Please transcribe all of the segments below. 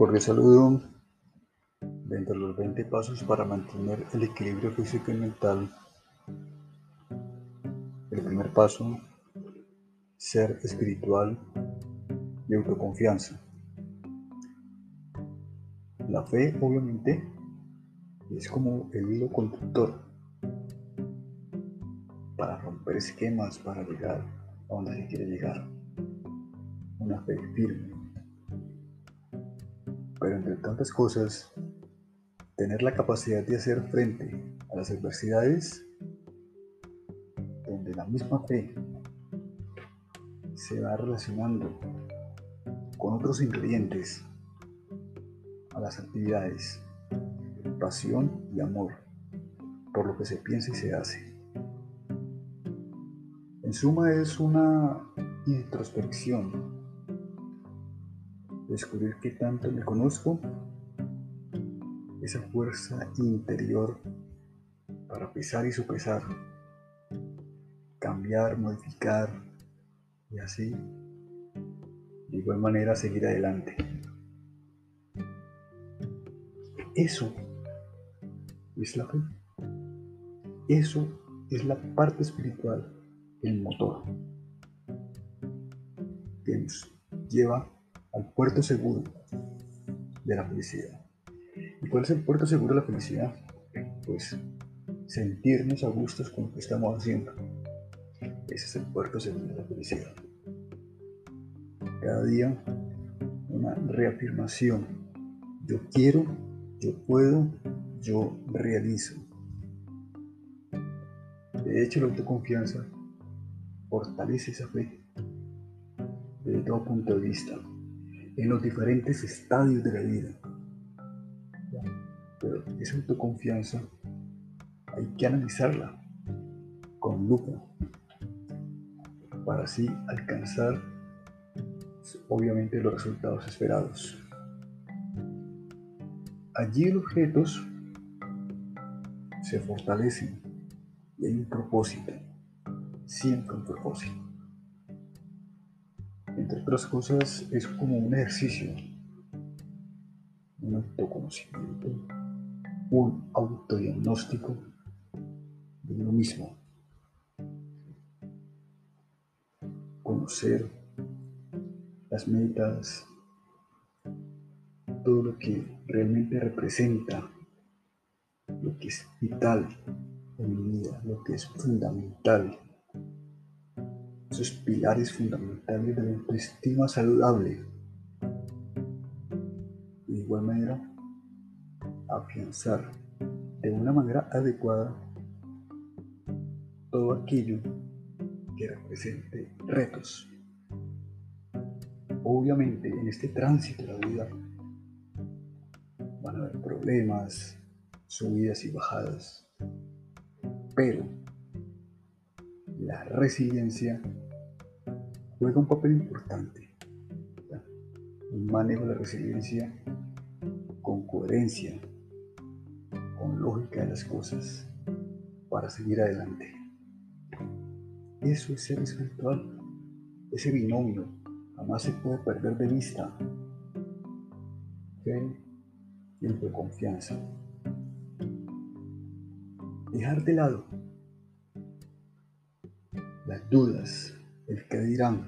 cordial saludo. Dentro de los 20 pasos para mantener el equilibrio físico y mental. El primer paso, ser espiritual y autoconfianza. La fe, obviamente, es como el hilo conductor para romper esquemas, para llegar a donde se quiere llegar. Una fe firme. Pero entre tantas cosas, tener la capacidad de hacer frente a las adversidades, donde la misma fe se va relacionando con otros ingredientes a las actividades, pasión y amor por lo que se piensa y se hace. En suma es una introspección, descubrir qué tanto me conozco, esa fuerza interior para pesar y sopesar, cambiar, modificar y así de igual manera seguir adelante. Eso es la fe. Eso es la parte espiritual, el motor, que nos lleva al puerto seguro de la felicidad. ¿Y cuál es el puerto seguro de la felicidad? Pues sentirnos a gustos con lo que estamos haciendo. Ese es el puerto seguro de la felicidad. Cada día una reafirmación. Yo quiero, yo puedo, yo realizo. De hecho, la autoconfianza fortalece esa fe desde todo punto de vista, en los diferentes estadios de la vida. Pero esa autoconfianza hay que analizarla con lupa para así alcanzar obviamente los resultados esperados. Allí los objetos se fortalecen y hay un propósito, siempre un propósito. Entre otras cosas, es como un ejercicio, un autoconocimiento, un autodiagnóstico de uno mismo. Conocer las metas, todo lo que realmente representa, lo que es vital en mi vida, lo que es fundamental, esos pilares fundamentales de la autoestima saludable. de igual manera, afianzar de una manera adecuada todo aquello que represente retos Obviamente en este tránsito de la vida van a haber problemas, subidas y bajadas, pero la resiliencia juega un papel importante. Un manejo de la resiliencia con coherencia, con lógica de las cosas, para seguir adelante. Eso es ser espiritual, ese binomio jamás se puede perder de vista. Fe y confianza. Dejar de lado las dudas, el que dirán,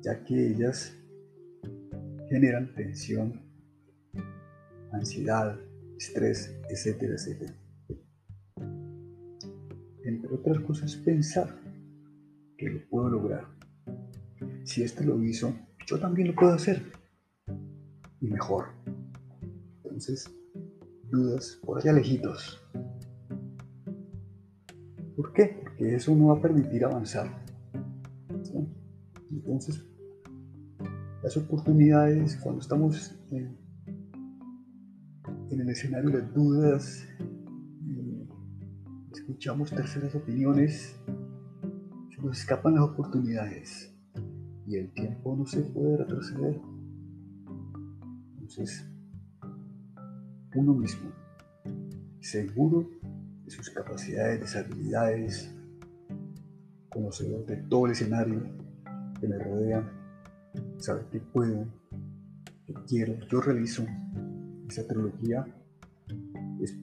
ya que ellas generan tensión, ansiedad, estrés, etcétera, etcétera. Entre otras cosas, pensar que lo puedo lograr si este lo hizo, yo también lo puedo hacer. Y mejor. Entonces, dudas por allá lejitos. ¿Por qué? Porque eso no va a permitir avanzar. Entonces, las oportunidades, cuando estamos en, en el escenario de dudas, escuchamos terceras opiniones, se nos escapan las oportunidades y el tiempo no se puede retroceder. Entonces, uno mismo, seguro sus capacidades, de sus habilidades, conocedor de todo el escenario que me rodea, sabe que puedo, yo quiero, yo realizo esa trilogía, es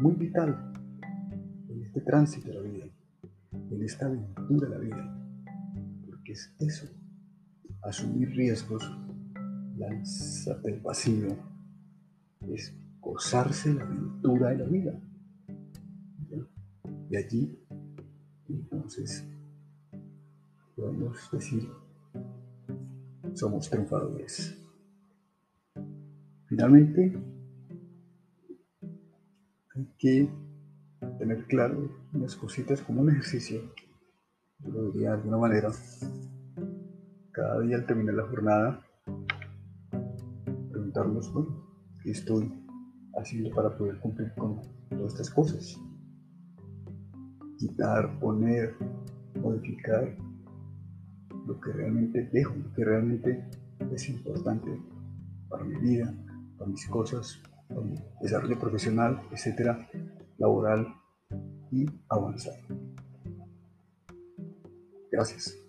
muy vital en este tránsito de la vida, en esta aventura de la vida, porque es eso, asumir riesgos, lanzarte el vacío, es gozarse la aventura de la vida. Allí, entonces, podemos decir, somos triunfadores. Finalmente, hay que tener claro unas cositas como un ejercicio, yo lo diría de alguna manera, cada día al terminar la jornada, preguntarnos, bueno, ¿qué estoy haciendo para poder cumplir con todas estas cosas? Quitar, poner, modificar lo que realmente dejo, lo que realmente es importante para mi vida, para mis cosas, para mi desarrollo profesional, etcétera, laboral y avanzar. Gracias.